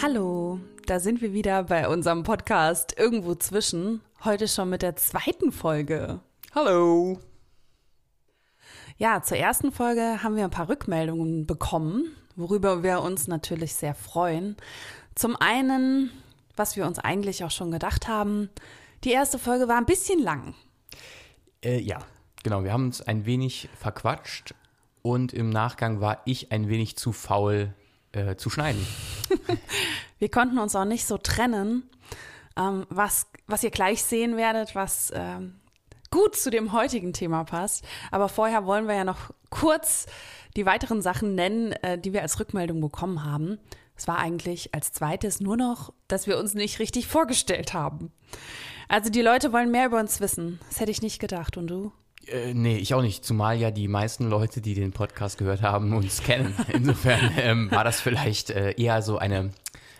Hallo, da sind wir wieder bei unserem Podcast Irgendwo zwischen. Heute schon mit der zweiten Folge. Hallo. Ja, zur ersten Folge haben wir ein paar Rückmeldungen bekommen, worüber wir uns natürlich sehr freuen. Zum einen, was wir uns eigentlich auch schon gedacht haben, die erste Folge war ein bisschen lang. Äh, ja, genau. Wir haben uns ein wenig verquatscht und im Nachgang war ich ein wenig zu faul äh, zu schneiden. wir konnten uns auch nicht so trennen, ähm, was, was ihr gleich sehen werdet, was ähm, gut zu dem heutigen Thema passt. Aber vorher wollen wir ja noch kurz die weiteren Sachen nennen, äh, die wir als Rückmeldung bekommen haben. Es war eigentlich als zweites nur noch, dass wir uns nicht richtig vorgestellt haben. Also die Leute wollen mehr über uns wissen. Das hätte ich nicht gedacht. Und du? Äh, nee, ich auch nicht. Zumal ja die meisten Leute, die den Podcast gehört haben, uns kennen. Insofern ähm, war das vielleicht äh, eher so eine,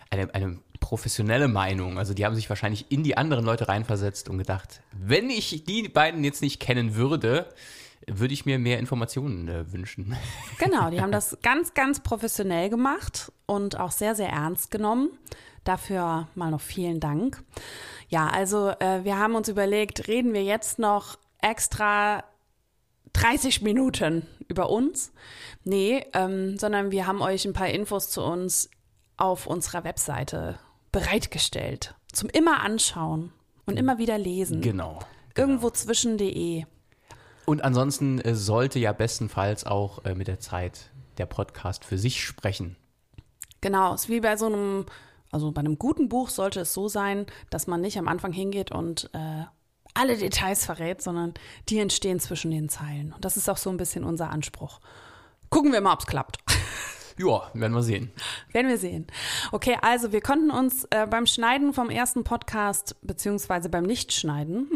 eine, eine professionelle Meinung. Also die haben sich wahrscheinlich in die anderen Leute reinversetzt und gedacht, wenn ich die beiden jetzt nicht kennen würde, würde ich mir mehr Informationen äh, wünschen. Genau, die haben das ganz, ganz professionell gemacht und auch sehr, sehr ernst genommen. Dafür mal noch vielen Dank. Ja, also äh, wir haben uns überlegt, reden wir jetzt noch extra 30 Minuten über uns. Nee, ähm, sondern wir haben euch ein paar Infos zu uns auf unserer Webseite bereitgestellt. Zum immer anschauen und immer wieder lesen. Genau. genau. Irgendwo zwischen.de. Und ansonsten äh, sollte ja bestenfalls auch äh, mit der Zeit der Podcast für sich sprechen. Genau, es ist wie bei so einem, also bei einem guten Buch sollte es so sein, dass man nicht am Anfang hingeht und äh, alle Details verrät, sondern die entstehen zwischen den Zeilen. Und das ist auch so ein bisschen unser Anspruch. Gucken wir mal, ob es klappt. Ja, werden wir sehen. Werden wir sehen. Okay, also wir konnten uns äh, beim Schneiden vom ersten Podcast, beziehungsweise beim Nichtschneiden,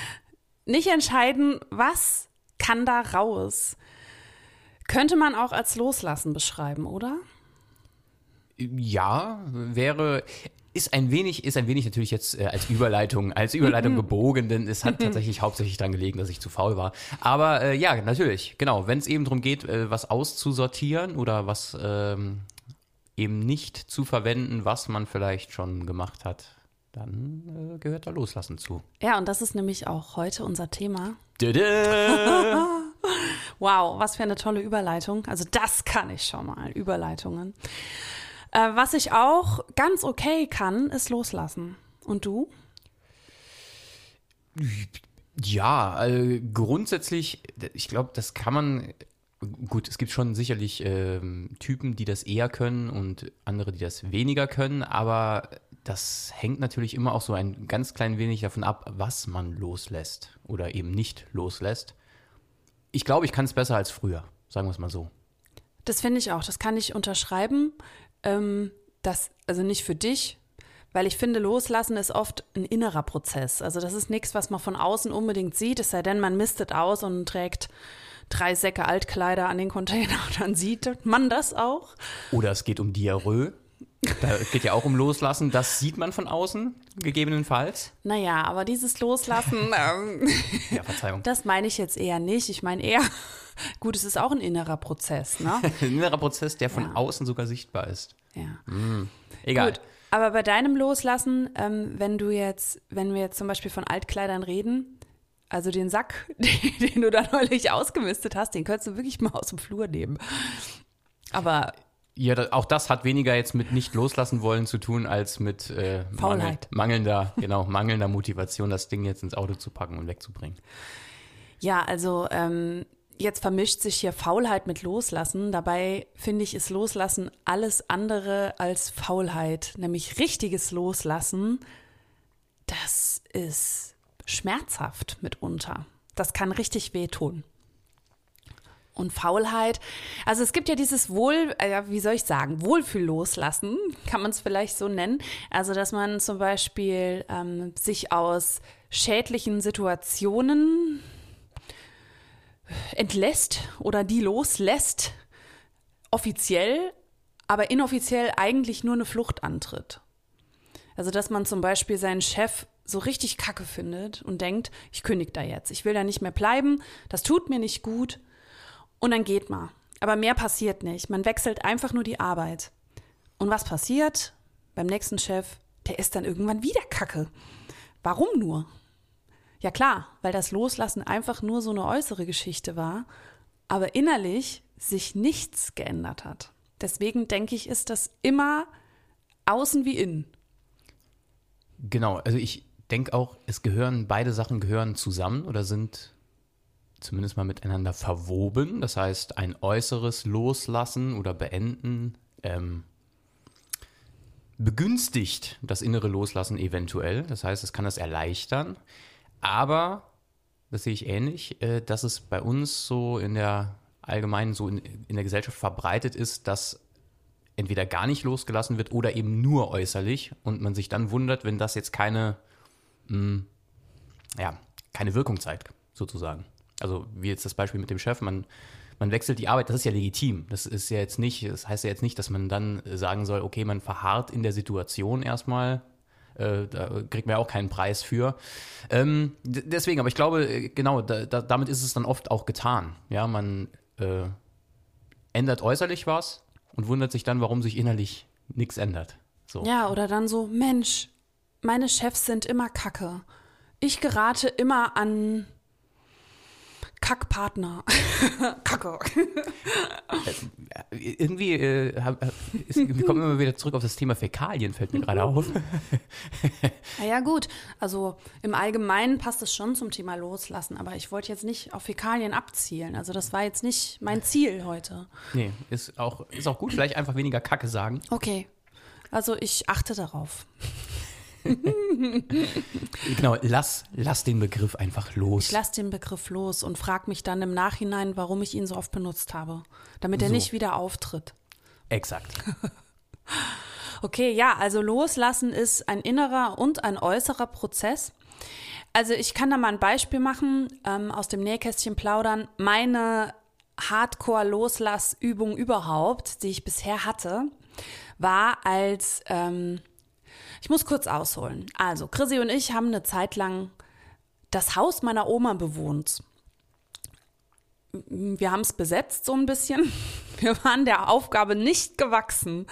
nicht entscheiden, was kann da raus. Könnte man auch als Loslassen beschreiben, oder? Ja, wäre ist ein wenig, ist ein wenig natürlich jetzt äh, als Überleitung, als Überleitung mhm. gebogen, denn es hat tatsächlich hauptsächlich daran gelegen, dass ich zu faul war. Aber äh, ja, natürlich, genau, wenn es eben darum geht, äh, was auszusortieren oder was ähm, eben nicht zu verwenden, was man vielleicht schon gemacht hat, dann äh, gehört da Loslassen zu. Ja, und das ist nämlich auch heute unser Thema. Wow, was für eine tolle Überleitung. Also das kann ich schon mal, Überleitungen. Äh, was ich auch ganz okay kann, ist loslassen. Und du? Ja, also grundsätzlich, ich glaube, das kann man. Gut, es gibt schon sicherlich ähm, Typen, die das eher können und andere, die das weniger können, aber das hängt natürlich immer auch so ein ganz klein wenig davon ab, was man loslässt oder eben nicht loslässt. Ich glaube, ich kann es besser als früher, sagen wir es mal so. Das finde ich auch, das kann ich unterschreiben ähm, das, also nicht für dich, weil ich finde, loslassen ist oft ein innerer Prozess. Also das ist nichts, was man von außen unbedingt sieht, es sei denn, man mistet aus und trägt drei Säcke Altkleider an den Container dann sieht man das auch. Oder es geht um Diarrhoe. Da geht ja auch um Loslassen. Das sieht man von außen, gegebenenfalls. Naja, aber dieses Loslassen, ähm, ja, Verzeihung. das meine ich jetzt eher nicht. Ich meine eher, gut, es ist auch ein innerer Prozess, ne? ein innerer Prozess, der von ja. außen sogar sichtbar ist. Ja. Mm, egal. Gut, aber bei deinem Loslassen, ähm, wenn du jetzt, wenn wir jetzt zum Beispiel von Altkleidern reden, also den Sack, den, den du da neulich ausgemistet hast, den könntest du wirklich mal aus dem Flur nehmen. Aber ja, auch das hat weniger jetzt mit nicht loslassen wollen zu tun, als mit äh, Mangel, mangelnder, genau, mangelnder Motivation, das Ding jetzt ins Auto zu packen und wegzubringen. Ja, also ähm, jetzt vermischt sich hier Faulheit mit Loslassen. Dabei finde ich, ist Loslassen alles andere als Faulheit, nämlich richtiges Loslassen. Das ist schmerzhaft mitunter. Das kann richtig wehtun und Faulheit. Also es gibt ja dieses Wohl, äh, wie soll ich sagen, Wohlfühl loslassen, kann man es vielleicht so nennen. Also dass man zum Beispiel ähm, sich aus schädlichen Situationen entlässt oder die loslässt, offiziell, aber inoffiziell eigentlich nur eine Flucht antritt. Also dass man zum Beispiel seinen Chef so richtig kacke findet und denkt, ich kündige da jetzt, ich will da nicht mehr bleiben, das tut mir nicht gut und dann geht mal. Aber mehr passiert nicht. Man wechselt einfach nur die Arbeit. Und was passiert beim nächsten Chef? Der ist dann irgendwann wieder kacke. Warum nur? Ja klar, weil das Loslassen einfach nur so eine äußere Geschichte war, aber innerlich sich nichts geändert hat. Deswegen denke ich, ist das immer außen wie innen. Genau, also ich denke auch, es gehören, beide Sachen gehören zusammen oder sind zumindest mal miteinander verwoben. Das heißt, ein äußeres Loslassen oder Beenden ähm, begünstigt das innere Loslassen eventuell. Das heißt, es kann das erleichtern. Aber, das sehe ich ähnlich, äh, dass es bei uns so in der allgemeinen, so in, in der Gesellschaft verbreitet ist, dass entweder gar nicht losgelassen wird oder eben nur äußerlich und man sich dann wundert, wenn das jetzt keine, mh, hm, ja, keine Wirkung zeigt, sozusagen. Also wie jetzt das Beispiel mit dem Chef, man, man wechselt die Arbeit, das ist ja legitim. Das ist ja jetzt nicht, das heißt ja jetzt nicht, dass man dann sagen soll, okay, man verharrt in der Situation erstmal, äh, da kriegt man ja auch keinen Preis für. Ähm, deswegen, aber ich glaube, äh, genau, da, da, damit ist es dann oft auch getan. Ja, man äh, ändert äußerlich was und wundert sich dann, warum sich innerlich nichts ändert. So. Ja, oder dann so, Mensch, meine Chefs sind immer kacke. Ich gerate immer an Kackpartner. Kacke. Äh, irgendwie, äh, ist, wir kommen immer wieder zurück auf das Thema Fäkalien, fällt mir gerade auf. naja, gut. Also im Allgemeinen passt es schon zum Thema Loslassen, aber ich wollte jetzt nicht auf Fäkalien abzielen. Also das war jetzt nicht mein Ziel heute. Nee, ist auch, ist auch gut. Vielleicht einfach weniger Kacke sagen. Okay. Also ich achte darauf. genau, lass, lass den Begriff einfach los. Ich lass den Begriff los und frag mich dann im Nachhinein, warum ich ihn so oft benutzt habe, damit er so. nicht wieder auftritt. Exakt. okay, ja, also loslassen ist ein innerer und ein äußerer Prozess. Also ich kann da mal ein Beispiel machen, ähm, aus dem Nähkästchen plaudern. Meine Hardcore-Loslassübung überhaupt, die ich bisher hatte, war als ähm, ich muss kurz ausholen. Also, Chrissy und ich haben eine Zeit lang das Haus meiner Oma bewohnt. Wir haben es besetzt so ein bisschen. Wir waren der Aufgabe nicht gewachsen.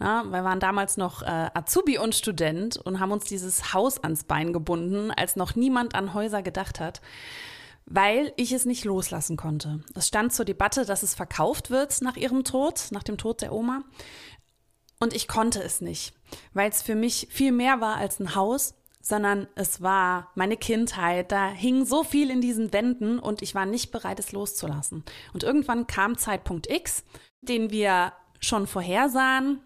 Ja, wir waren damals noch äh, Azubi und Student und haben uns dieses Haus ans Bein gebunden, als noch niemand an Häuser gedacht hat, weil ich es nicht loslassen konnte. Es stand zur Debatte, dass es verkauft wird nach ihrem Tod, nach dem Tod der Oma. Und ich konnte es nicht, weil es für mich viel mehr war als ein Haus, sondern es war meine Kindheit. Da hing so viel in diesen Wänden und ich war nicht bereit, es loszulassen. Und irgendwann kam Zeitpunkt X, den wir schon vorhersahen,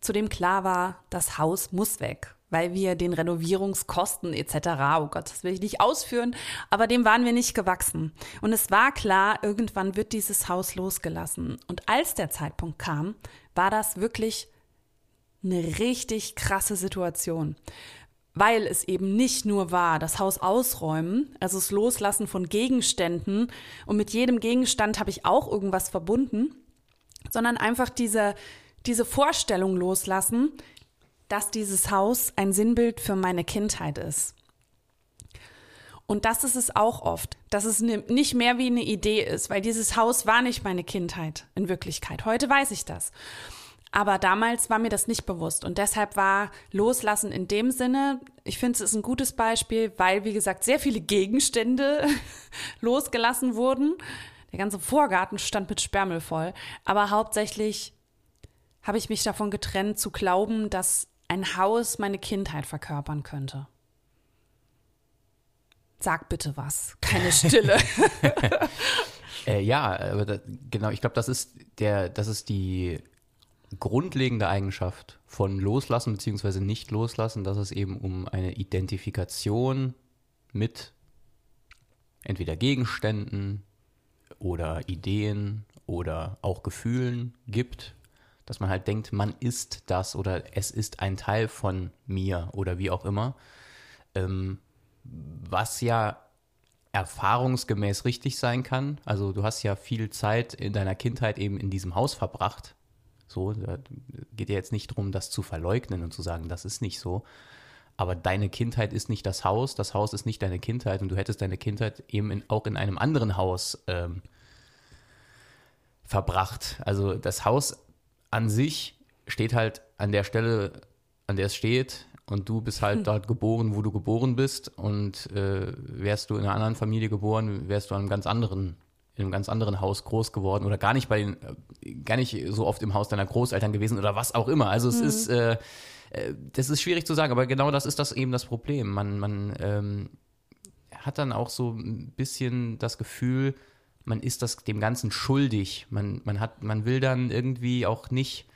zu dem klar war, das Haus muss weg, weil wir den Renovierungskosten etc., oh Gott, das will ich nicht ausführen, aber dem waren wir nicht gewachsen. Und es war klar, irgendwann wird dieses Haus losgelassen. Und als der Zeitpunkt kam, war das wirklich eine richtig krasse Situation. Weil es eben nicht nur war, das Haus ausräumen, also das Loslassen von Gegenständen und mit jedem Gegenstand habe ich auch irgendwas verbunden, sondern einfach diese, diese Vorstellung loslassen, dass dieses Haus ein Sinnbild für meine Kindheit ist. Und das ist es auch oft, dass es nicht mehr wie eine Idee ist, weil dieses Haus war nicht meine Kindheit in Wirklichkeit. Heute weiß ich das. Aber damals war mir das nicht bewusst. Und deshalb war Loslassen in dem Sinne, ich finde, es ist ein gutes Beispiel, weil, wie gesagt, sehr viele Gegenstände losgelassen wurden. Der ganze Vorgarten stand mit Sperrmüll voll. Aber hauptsächlich habe ich mich davon getrennt, zu glauben, dass ein Haus meine Kindheit verkörpern könnte. Sag bitte was, keine Stille. äh, ja, aber da, genau, ich glaube, das ist der, das ist die grundlegende Eigenschaft von Loslassen bzw. nicht loslassen, dass es eben um eine Identifikation mit entweder Gegenständen oder Ideen oder auch Gefühlen gibt, dass man halt denkt, man ist das oder es ist ein Teil von mir oder wie auch immer. Ähm, was ja erfahrungsgemäß richtig sein kann. Also du hast ja viel Zeit in deiner Kindheit eben in diesem Haus verbracht. So, da geht ja jetzt nicht darum, das zu verleugnen und zu sagen, das ist nicht so. aber deine Kindheit ist nicht das Haus, das Haus ist nicht deine Kindheit und du hättest deine Kindheit eben in, auch in einem anderen Haus ähm, verbracht. Also das Haus an sich steht halt an der Stelle, an der es steht und du bist halt dort geboren, wo du geboren bist und äh, wärst du in einer anderen Familie geboren, wärst du an einem ganz anderen in einem ganz anderen Haus groß geworden oder gar nicht bei den, äh, gar nicht so oft im Haus deiner Großeltern gewesen oder was auch immer. Also es mhm. ist, äh, äh, das ist schwierig zu sagen, aber genau das ist das eben das Problem. Man, man ähm, hat dann auch so ein bisschen das Gefühl, man ist das dem Ganzen schuldig. Man, man hat, man will dann irgendwie auch nicht,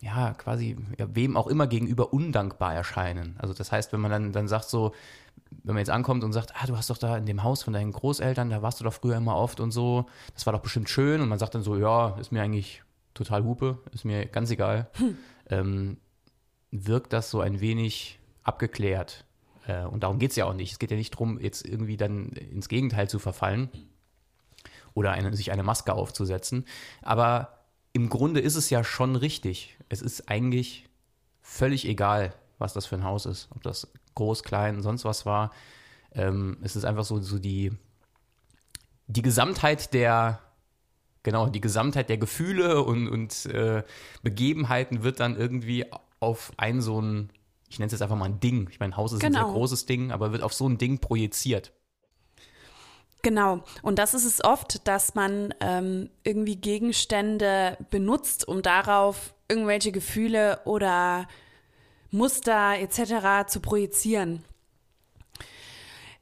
ja, quasi, ja, wem auch immer gegenüber undankbar erscheinen. Also das heißt, wenn man dann, dann sagt so, wenn man jetzt ankommt und sagt, ah, du hast doch da in dem Haus von deinen Großeltern, da warst du doch früher immer oft und so, das war doch bestimmt schön. Und man sagt dann so, ja, ist mir eigentlich total Hupe, ist mir ganz egal. Hm. Ähm, wirkt das so ein wenig abgeklärt. Äh, und darum geht es ja auch nicht. Es geht ja nicht darum, jetzt irgendwie dann ins Gegenteil zu verfallen oder eine, sich eine Maske aufzusetzen. Aber im Grunde ist es ja schon richtig. Es ist eigentlich völlig egal, was das für ein Haus ist. Ob das groß, klein, sonst was war. Ähm, es ist einfach so, so die, die Gesamtheit der, genau, die Gesamtheit der Gefühle und, und äh, Begebenheiten wird dann irgendwie auf ein so ein, ich nenne es jetzt einfach mal ein Ding. Ich meine, Haus ist genau. ein sehr genau. großes Ding, aber wird auf so ein Ding projiziert. Genau. Und das ist es oft, dass man ähm, irgendwie Gegenstände benutzt, um darauf irgendwelche Gefühle oder Muster etc. zu projizieren.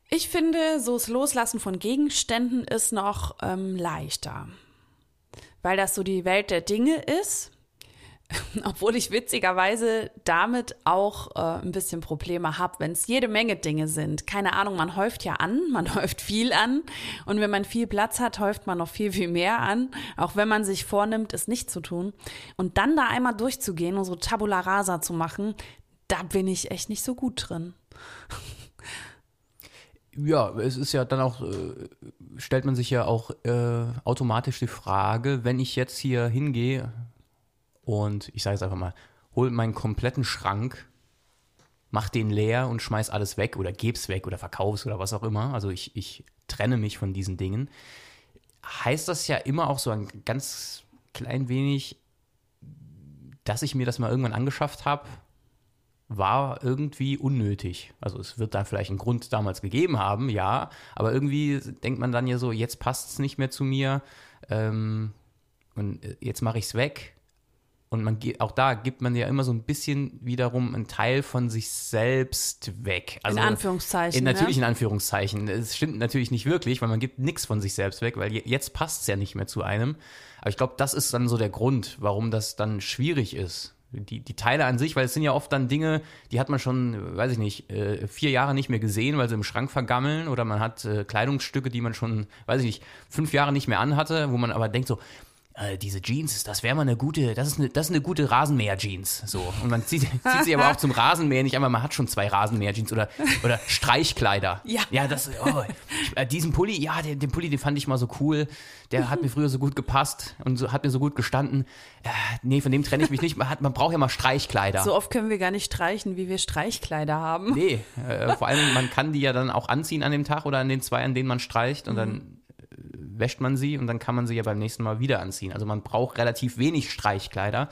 Ich finde, so das Loslassen von Gegenständen ist noch ähm, leichter, weil das so die Welt der Dinge ist obwohl ich witzigerweise damit auch äh, ein bisschen Probleme habe, wenn es jede Menge Dinge sind. Keine Ahnung, man häuft ja an, man häuft viel an und wenn man viel Platz hat, häuft man noch viel, viel mehr an, auch wenn man sich vornimmt, es nicht zu tun. Und dann da einmal durchzugehen und so Tabula Rasa zu machen, da bin ich echt nicht so gut drin. Ja, es ist ja dann auch, äh, stellt man sich ja auch äh, automatisch die Frage, wenn ich jetzt hier hingehe, und ich sage jetzt einfach mal, hol meinen kompletten Schrank, mach den leer und schmeiß alles weg oder geb's weg oder verkauf's oder was auch immer. Also ich, ich trenne mich von diesen Dingen. Heißt das ja immer auch so ein ganz klein wenig, dass ich mir das mal irgendwann angeschafft habe, war irgendwie unnötig. Also es wird da vielleicht einen Grund damals gegeben haben, ja, aber irgendwie denkt man dann ja so, jetzt passt es nicht mehr zu mir ähm, und äh, jetzt mache ich es weg und man geht, auch da gibt man ja immer so ein bisschen wiederum einen Teil von sich selbst weg. Also in Anführungszeichen. In, natürlich ne? in Anführungszeichen. Es stimmt natürlich nicht wirklich, weil man gibt nichts von sich selbst weg, weil jetzt passt es ja nicht mehr zu einem. Aber ich glaube, das ist dann so der Grund, warum das dann schwierig ist. Die, die Teile an sich, weil es sind ja oft dann Dinge, die hat man schon, weiß ich nicht, äh, vier Jahre nicht mehr gesehen, weil sie im Schrank vergammeln oder man hat äh, Kleidungsstücke, die man schon, weiß ich nicht, fünf Jahre nicht mehr anhatte, wo man aber denkt so, äh, diese Jeans, das wäre mal eine gute, das ist eine, das ist eine gute Rasenmäher-Jeans. So. Und man zieht, zieht sie aber auch zum Rasenmäher nicht einmal, man hat schon zwei Rasenmäher-Jeans oder, oder Streichkleider. Ja. Ja, das, oh, ich, äh, diesen Pulli, ja, den, den, Pulli, den fand ich mal so cool. Der hat mir früher so gut gepasst und so, hat mir so gut gestanden. Äh, nee, von dem trenne ich mich nicht. Man, hat, man braucht ja mal Streichkleider. So oft können wir gar nicht streichen, wie wir Streichkleider haben. Nee, äh, vor allem, man kann die ja dann auch anziehen an dem Tag oder an den zwei, an denen man streicht und mhm. dann wäscht man sie und dann kann man sie ja beim nächsten Mal wieder anziehen. Also man braucht relativ wenig Streichkleider.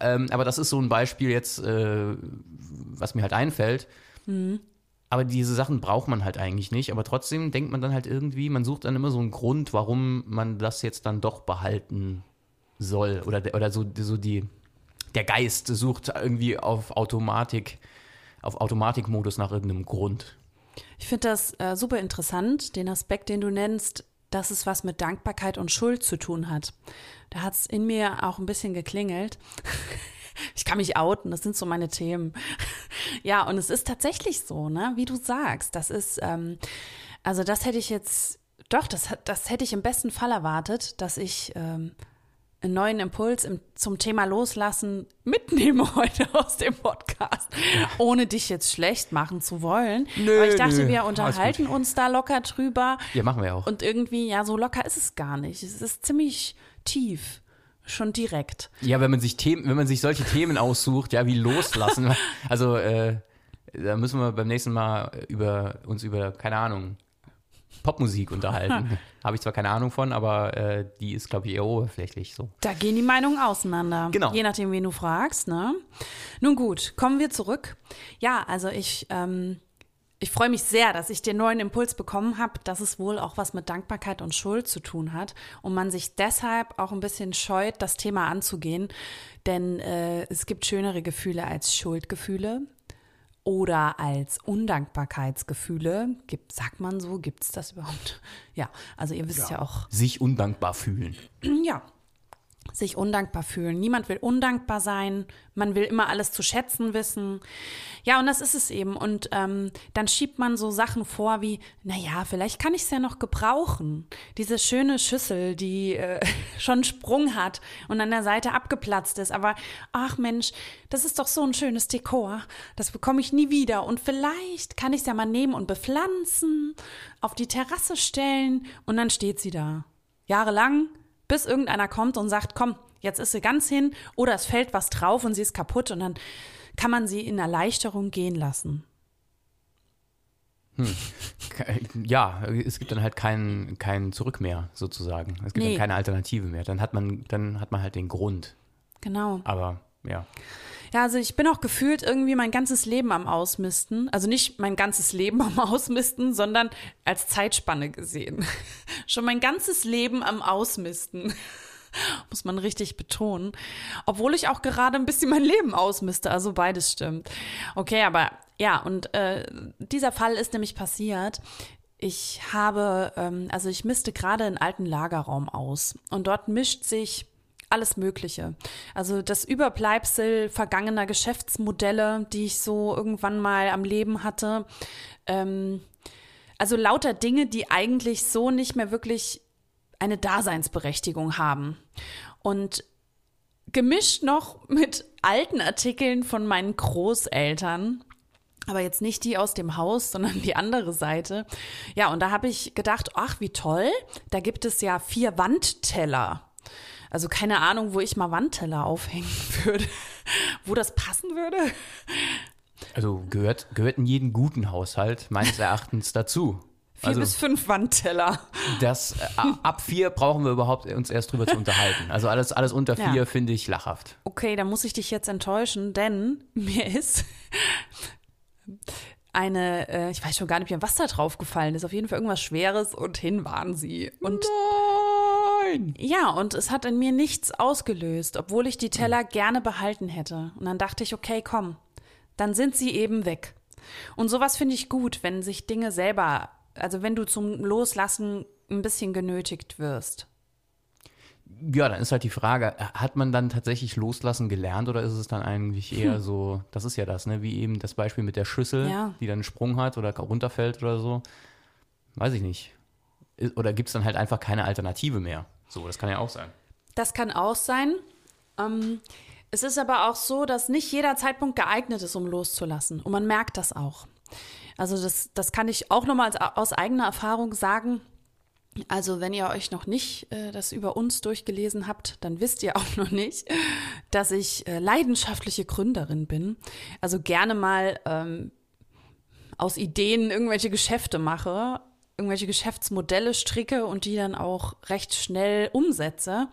Ähm, aber das ist so ein Beispiel jetzt, äh, was mir halt einfällt. Mhm. Aber diese Sachen braucht man halt eigentlich nicht. Aber trotzdem denkt man dann halt irgendwie, man sucht dann immer so einen Grund, warum man das jetzt dann doch behalten soll. Oder, oder so, so die, der Geist sucht irgendwie auf Automatik, auf Automatikmodus nach irgendeinem Grund. Ich finde das äh, super interessant, den Aspekt, den du nennst, dass es was mit Dankbarkeit und Schuld zu tun hat. Da hat es in mir auch ein bisschen geklingelt. Ich kann mich outen, das sind so meine Themen. Ja, und es ist tatsächlich so, ne, wie du sagst. Das ist, ähm, also das hätte ich jetzt, doch, das, das hätte ich im besten Fall erwartet, dass ich ähm, einen neuen Impuls im, zum Thema Loslassen mitnehme heute aus dem Podcast, ja. ohne dich jetzt schlecht machen zu wollen. Nö, Aber ich dachte, nö. wir unterhalten uns da locker drüber. Ja, machen wir auch. Und irgendwie, ja, so locker ist es gar nicht. Es ist ziemlich tief. Schon direkt. Ja, wenn man sich Themen, wenn man sich solche Themen aussucht, ja, wie loslassen. also, äh, Da müssen wir beim nächsten Mal über uns über, keine Ahnung, Popmusik unterhalten. Habe ich zwar keine Ahnung von, aber äh, die ist, glaube ich, eher oberflächlich so. Da gehen die Meinungen auseinander. Genau. Je nachdem, wen du fragst, ne? Nun gut, kommen wir zurück. Ja, also ich, ähm, ich freue mich sehr, dass ich den neuen Impuls bekommen habe, dass es wohl auch was mit Dankbarkeit und Schuld zu tun hat und man sich deshalb auch ein bisschen scheut, das Thema anzugehen. Denn äh, es gibt schönere Gefühle als Schuldgefühle oder als Undankbarkeitsgefühle. Gibt, sagt man so, gibt es das überhaupt? Ja, also ihr wisst ja, ja auch. Sich undankbar fühlen. Ja, sich undankbar fühlen. Niemand will undankbar sein. Man will immer alles zu schätzen wissen. Ja, und das ist es eben. Und ähm, dann schiebt man so Sachen vor wie, naja, vielleicht kann ich es ja noch gebrauchen. Diese schöne Schüssel, die äh, schon Sprung hat und an der Seite abgeplatzt ist. Aber, ach Mensch, das ist doch so ein schönes Dekor. Das bekomme ich nie wieder. Und vielleicht kann ich es ja mal nehmen und bepflanzen, auf die Terrasse stellen und dann steht sie da. Jahrelang bis irgendeiner kommt und sagt, komm, jetzt ist sie ganz hin oder es fällt was drauf und sie ist kaputt und dann kann man sie in Erleichterung gehen lassen. Hm. Ja, es gibt dann halt kein, kein Zurück mehr, sozusagen. Es gibt nee. dann keine Alternative mehr. Dann hat man, dann hat man halt den Grund. Genau. Aber ja. Ja, also ich bin auch gefühlt irgendwie mein ganzes Leben am Ausmisten. Also nicht mein ganzes Leben am Ausmisten, sondern als Zeitspanne gesehen. Schon mein ganzes Leben am Ausmisten. Muss man richtig betonen. Obwohl ich auch gerade ein bisschen mein Leben ausmiste. Also beides stimmt. Okay, aber ja, und äh, dieser Fall ist nämlich passiert. Ich habe, ähm, also ich misste gerade einen alten Lagerraum aus. Und dort mischt sich alles Mögliche. Also das Überbleibsel vergangener Geschäftsmodelle, die ich so irgendwann mal am Leben hatte. Ähm, also lauter Dinge, die eigentlich so nicht mehr wirklich eine Daseinsberechtigung haben. Und gemischt noch mit alten Artikeln von meinen Großeltern, aber jetzt nicht die aus dem Haus, sondern die andere Seite. Ja, und da habe ich gedacht, ach, wie toll, da gibt es ja vier Wandteller. Also keine Ahnung, wo ich mal Wandteller aufhängen würde, wo das passen würde. Also gehört, gehört in jeden guten Haushalt meines Erachtens dazu. Vier also, bis fünf Wandteller. Das, äh, ab vier brauchen wir überhaupt uns erst drüber zu unterhalten. Also alles, alles unter vier ja. finde ich lachhaft. Okay, da muss ich dich jetzt enttäuschen, denn mir ist eine, äh, ich weiß schon gar nicht mehr, was da drauf gefallen ist. Auf jeden Fall irgendwas Schweres und hin waren sie. Und Nein! Ja, und es hat in mir nichts ausgelöst, obwohl ich die Teller mhm. gerne behalten hätte. Und dann dachte ich, okay, komm, dann sind sie eben weg. Und sowas finde ich gut, wenn sich Dinge selber, also wenn du zum Loslassen ein bisschen genötigt wirst. Ja, dann ist halt die Frage, hat man dann tatsächlich loslassen gelernt oder ist es dann eigentlich eher hm. so, das ist ja das, ne, wie eben das Beispiel mit der Schüssel, ja. die dann einen Sprung hat oder runterfällt oder so. Weiß ich nicht. Oder gibt es dann halt einfach keine Alternative mehr? So, das kann ja auch sein. Das kann auch sein. Ähm, es ist aber auch so, dass nicht jeder Zeitpunkt geeignet ist, um loszulassen. Und man merkt das auch. Also das, das kann ich auch nochmal aus eigener Erfahrung sagen. Also wenn ihr euch noch nicht äh, das über uns durchgelesen habt, dann wisst ihr auch noch nicht, dass ich äh, leidenschaftliche Gründerin bin. Also gerne mal ähm, aus Ideen irgendwelche Geschäfte mache irgendwelche Geschäftsmodelle stricke und die dann auch recht schnell umsetze.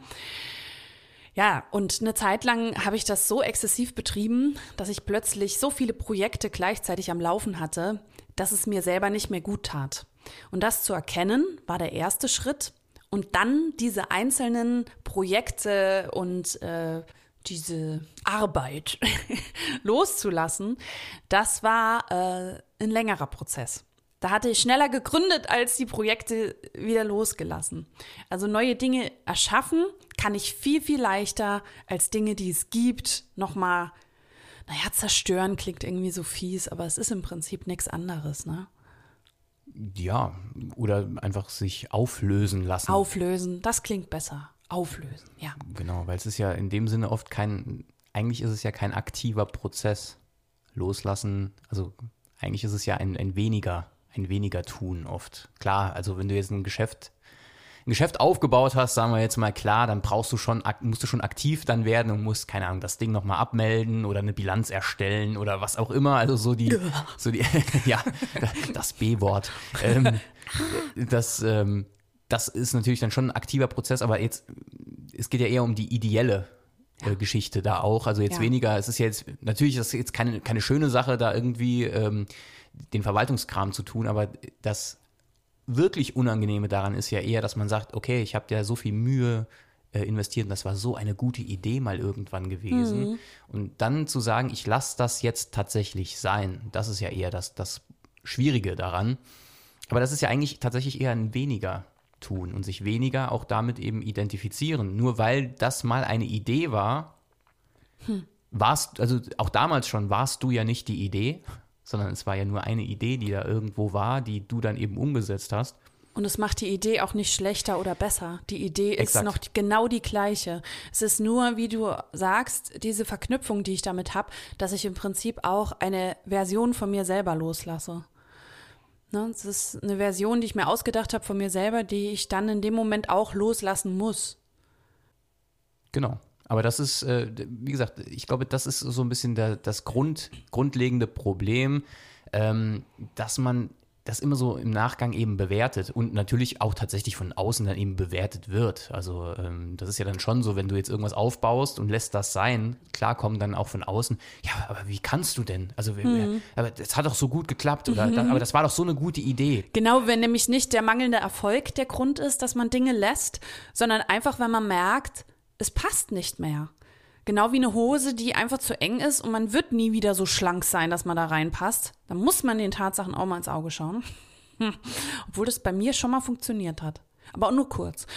Ja, und eine Zeit lang habe ich das so exzessiv betrieben, dass ich plötzlich so viele Projekte gleichzeitig am Laufen hatte, dass es mir selber nicht mehr gut tat. Und das zu erkennen, war der erste Schritt. Und dann diese einzelnen Projekte und äh, diese Arbeit loszulassen, das war äh, ein längerer Prozess. Da hatte ich schneller gegründet als die Projekte wieder losgelassen. Also neue Dinge erschaffen kann ich viel, viel leichter als Dinge, die es gibt, nochmal, naja, zerstören klingt irgendwie so fies, aber es ist im Prinzip nichts anderes, ne? Ja, oder einfach sich auflösen lassen. Auflösen, das klingt besser. Auflösen, ja. Genau, weil es ist ja in dem Sinne oft kein, eigentlich ist es ja kein aktiver Prozess. Loslassen, also eigentlich ist es ja ein, ein weniger ein weniger tun oft. Klar, also wenn du jetzt ein Geschäft ein Geschäft aufgebaut hast, sagen wir jetzt mal klar, dann brauchst du schon, musst du schon aktiv dann werden und musst, keine Ahnung, das Ding nochmal abmelden oder eine Bilanz erstellen oder was auch immer. Also so die, so die, ja, das B-Wort. Ähm, das, ähm, das ist natürlich dann schon ein aktiver Prozess, aber jetzt, es geht ja eher um die ideelle äh, Geschichte da auch. Also jetzt ja. weniger, es ist jetzt, natürlich ist es jetzt keine, keine schöne Sache, da irgendwie ähm, den Verwaltungskram zu tun, aber das wirklich Unangenehme daran ist ja eher, dass man sagt, okay, ich habe ja so viel Mühe äh, investiert und das war so eine gute Idee mal irgendwann gewesen. Mhm. Und dann zu sagen, ich lasse das jetzt tatsächlich sein, das ist ja eher das, das Schwierige daran. Aber das ist ja eigentlich tatsächlich eher ein weniger tun und sich weniger auch damit eben identifizieren. Nur weil das mal eine Idee war, hm. warst, also auch damals schon warst du ja nicht die Idee, sondern es war ja nur eine Idee, die da irgendwo war, die du dann eben umgesetzt hast. Und es macht die Idee auch nicht schlechter oder besser. Die Idee ist noch genau die gleiche. Es ist nur, wie du sagst, diese Verknüpfung, die ich damit habe, dass ich im Prinzip auch eine Version von mir selber loslasse. Ne? Das ist eine Version, die ich mir ausgedacht habe von mir selber, die ich dann in dem Moment auch loslassen muss. Genau. Aber das ist, äh, wie gesagt, ich glaube, das ist so ein bisschen der, das Grund, grundlegende Problem, ähm, dass man das immer so im Nachgang eben bewertet und natürlich auch tatsächlich von außen dann eben bewertet wird. Also ähm, das ist ja dann schon so, wenn du jetzt irgendwas aufbaust und lässt das sein, klar kommen dann auch von außen, ja, aber wie kannst du denn? Also mhm. aber das hat doch so gut geklappt oder mhm. aber das war doch so eine gute Idee. Genau, wenn nämlich nicht der mangelnde Erfolg der Grund ist, dass man Dinge lässt, sondern einfach, wenn man merkt, es passt nicht mehr. Genau wie eine Hose, die einfach zu eng ist und man wird nie wieder so schlank sein, dass man da reinpasst. Da muss man den Tatsachen auch mal ins Auge schauen. Obwohl das bei mir schon mal funktioniert hat. Aber auch nur kurz.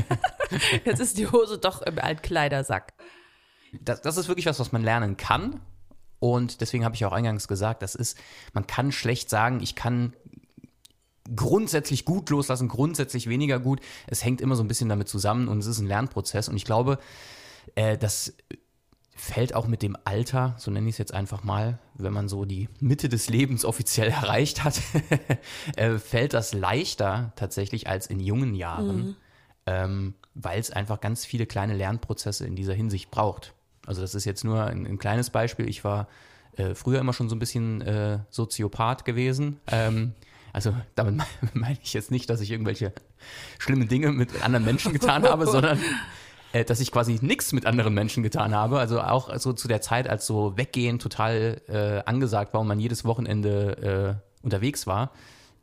Jetzt ist die Hose doch im Altkleidersack. Das, das ist wirklich was, was man lernen kann. Und deswegen habe ich auch eingangs gesagt, das ist, man kann schlecht sagen, ich kann grundsätzlich gut loslassen, grundsätzlich weniger gut. Es hängt immer so ein bisschen damit zusammen und es ist ein Lernprozess. Und ich glaube, äh, das fällt auch mit dem Alter, so nenne ich es jetzt einfach mal, wenn man so die Mitte des Lebens offiziell erreicht hat, äh, fällt das leichter tatsächlich als in jungen Jahren, mhm. ähm, weil es einfach ganz viele kleine Lernprozesse in dieser Hinsicht braucht. Also das ist jetzt nur ein, ein kleines Beispiel. Ich war äh, früher immer schon so ein bisschen äh, Soziopath gewesen. Ähm, also damit meine ich jetzt nicht, dass ich irgendwelche schlimmen Dinge mit anderen Menschen getan habe, sondern äh, dass ich quasi nichts mit anderen Menschen getan habe. Also auch so zu der Zeit, als so Weggehen total äh, angesagt war und man jedes Wochenende äh, unterwegs war.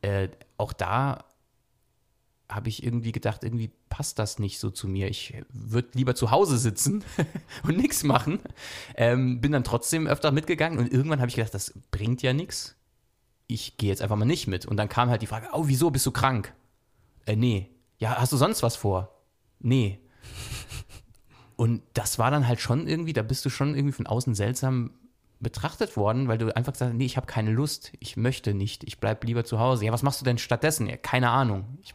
Äh, auch da habe ich irgendwie gedacht, irgendwie passt das nicht so zu mir. Ich würde lieber zu Hause sitzen und nichts machen. Ähm, bin dann trotzdem öfter mitgegangen und irgendwann habe ich gedacht, das bringt ja nichts ich gehe jetzt einfach mal nicht mit. Und dann kam halt die Frage, oh, wieso bist du krank? Äh, nee. Ja, hast du sonst was vor? Nee. Und das war dann halt schon irgendwie, da bist du schon irgendwie von außen seltsam betrachtet worden, weil du einfach gesagt hast, nee, ich habe keine Lust, ich möchte nicht, ich bleib lieber zu Hause. Ja, was machst du denn stattdessen? Ja, keine Ahnung. Ich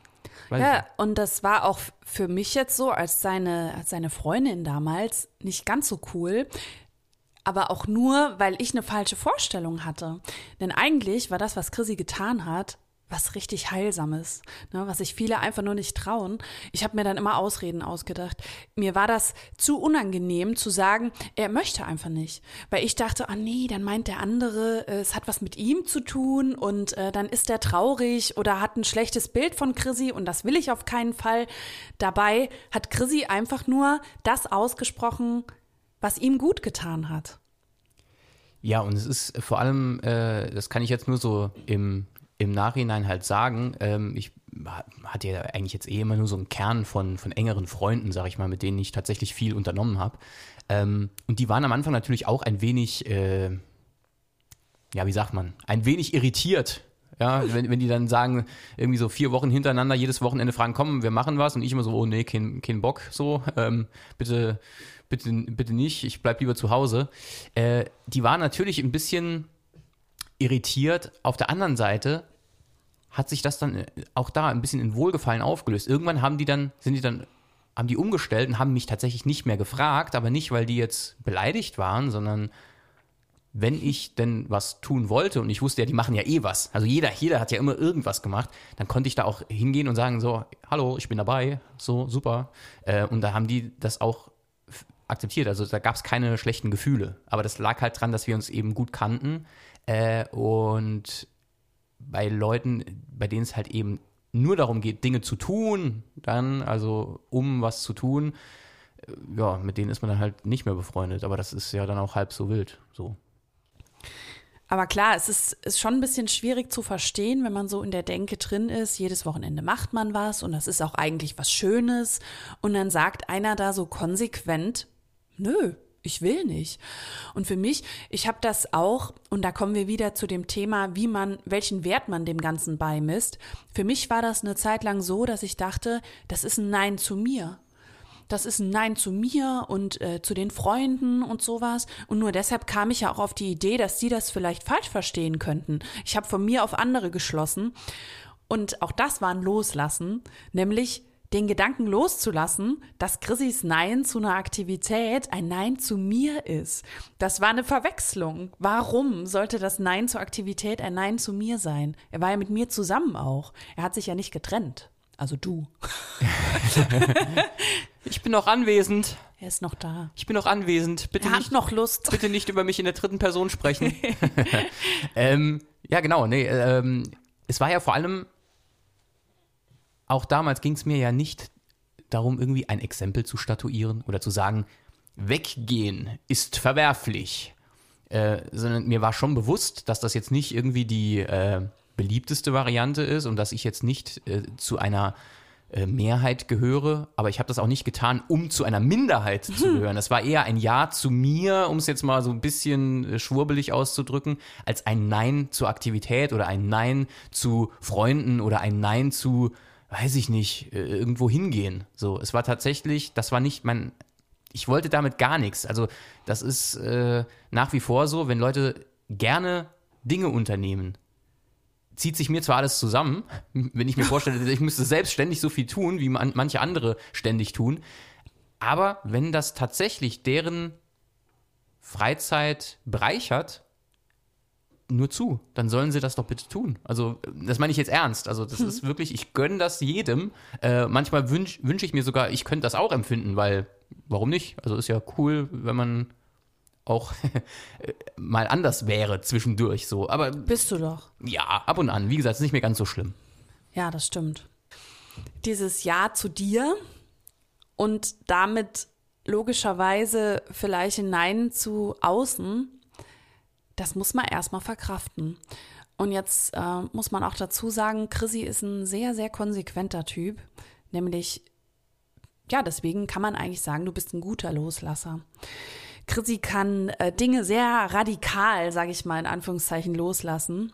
ja, nicht. und das war auch für mich jetzt so, als seine, als seine Freundin damals, nicht ganz so cool, aber auch nur, weil ich eine falsche Vorstellung hatte. Denn eigentlich war das, was Chrissy getan hat, was richtig Heilsames, ne, was sich viele einfach nur nicht trauen. Ich habe mir dann immer Ausreden ausgedacht. Mir war das zu unangenehm zu sagen, er möchte einfach nicht. Weil ich dachte, ah nee, dann meint der andere, äh, es hat was mit ihm zu tun und äh, dann ist er traurig oder hat ein schlechtes Bild von Chrissy und das will ich auf keinen Fall. Dabei hat Chrissy einfach nur das ausgesprochen, was ihm gut getan hat. Ja, und es ist vor allem, äh, das kann ich jetzt nur so im, im Nachhinein halt sagen, ähm, ich hatte ja eigentlich jetzt eh immer nur so einen Kern von, von engeren Freunden, sag ich mal, mit denen ich tatsächlich viel unternommen habe. Ähm, und die waren am Anfang natürlich auch ein wenig, äh, ja, wie sagt man, ein wenig irritiert ja, wenn, wenn die dann sagen, irgendwie so vier Wochen hintereinander, jedes Wochenende fragen, komm, wir machen was und ich immer so, oh nee, kein, kein Bock, so, ähm, bitte, bitte, bitte nicht, ich bleib lieber zu Hause. Äh, die waren natürlich ein bisschen irritiert. Auf der anderen Seite hat sich das dann äh, auch da ein bisschen in Wohlgefallen aufgelöst. Irgendwann haben die dann, sind die dann, haben die umgestellt und haben mich tatsächlich nicht mehr gefragt, aber nicht, weil die jetzt beleidigt waren, sondern wenn ich denn was tun wollte und ich wusste ja, die machen ja eh was, also jeder, jeder hat ja immer irgendwas gemacht, dann konnte ich da auch hingehen und sagen so, hallo, ich bin dabei, so super. Äh, und da haben die das auch akzeptiert. Also da gab es keine schlechten Gefühle. Aber das lag halt dran, dass wir uns eben gut kannten. Äh, und bei Leuten, bei denen es halt eben nur darum geht, Dinge zu tun, dann, also um was zu tun, äh, ja, mit denen ist man dann halt nicht mehr befreundet. Aber das ist ja dann auch halb so wild. So. Aber klar, es ist, ist schon ein bisschen schwierig zu verstehen, wenn man so in der Denke drin ist. Jedes Wochenende macht man was und das ist auch eigentlich was Schönes. Und dann sagt einer da so konsequent, nö, ich will nicht. Und für mich, ich habe das auch, und da kommen wir wieder zu dem Thema, wie man, welchen Wert man dem Ganzen beimisst. Für mich war das eine Zeit lang so, dass ich dachte, das ist ein Nein zu mir das ist ein Nein zu mir und äh, zu den Freunden und sowas. Und nur deshalb kam ich ja auch auf die Idee, dass sie das vielleicht falsch verstehen könnten. Ich habe von mir auf andere geschlossen. Und auch das war ein Loslassen, nämlich den Gedanken loszulassen, dass Chrissys Nein zu einer Aktivität ein Nein zu mir ist. Das war eine Verwechslung. Warum sollte das Nein zur Aktivität ein Nein zu mir sein? Er war ja mit mir zusammen auch. Er hat sich ja nicht getrennt. Also du. ich bin noch anwesend. Er ist noch da. Ich bin noch anwesend. Bitte er nicht, hat noch Lust. Bitte nicht über mich in der dritten Person sprechen. ähm, ja, genau. Nee, ähm, es war ja vor allem, auch damals ging es mir ja nicht darum, irgendwie ein Exempel zu statuieren oder zu sagen, weggehen ist verwerflich. Äh, sondern mir war schon bewusst, dass das jetzt nicht irgendwie die äh, beliebteste Variante ist und dass ich jetzt nicht äh, zu einer Mehrheit gehöre, aber ich habe das auch nicht getan, um zu einer Minderheit zu gehören. Das war eher ein Ja zu mir, um es jetzt mal so ein bisschen äh, schwurbelig auszudrücken, als ein Nein zur Aktivität oder ein Nein zu Freunden oder ein Nein zu, weiß ich nicht, äh, irgendwo hingehen. So, es war tatsächlich, das war nicht mein, ich wollte damit gar nichts. Also das ist äh, nach wie vor so, wenn Leute gerne Dinge unternehmen, zieht sich mir zwar alles zusammen, wenn ich mir vorstelle, ich müsste selbstständig so viel tun, wie man, manche andere ständig tun. Aber wenn das tatsächlich deren Freizeit bereichert, nur zu, dann sollen sie das doch bitte tun. Also, das meine ich jetzt ernst. Also, das hm. ist wirklich, ich gönne das jedem. Äh, manchmal wünsche wünsch ich mir sogar, ich könnte das auch empfinden, weil, warum nicht? Also, ist ja cool, wenn man auch mal anders wäre zwischendurch so. Aber bist du doch. Ja, ab und an. Wie gesagt, ist nicht mehr ganz so schlimm. Ja, das stimmt. Dieses Ja zu dir und damit logischerweise vielleicht ein Nein zu außen, das muss man erstmal verkraften. Und jetzt äh, muss man auch dazu sagen, Chrissy ist ein sehr, sehr konsequenter Typ. Nämlich, ja, deswegen kann man eigentlich sagen, du bist ein guter Loslasser. Chrissy kann äh, Dinge sehr radikal, sage ich mal in Anführungszeichen, loslassen.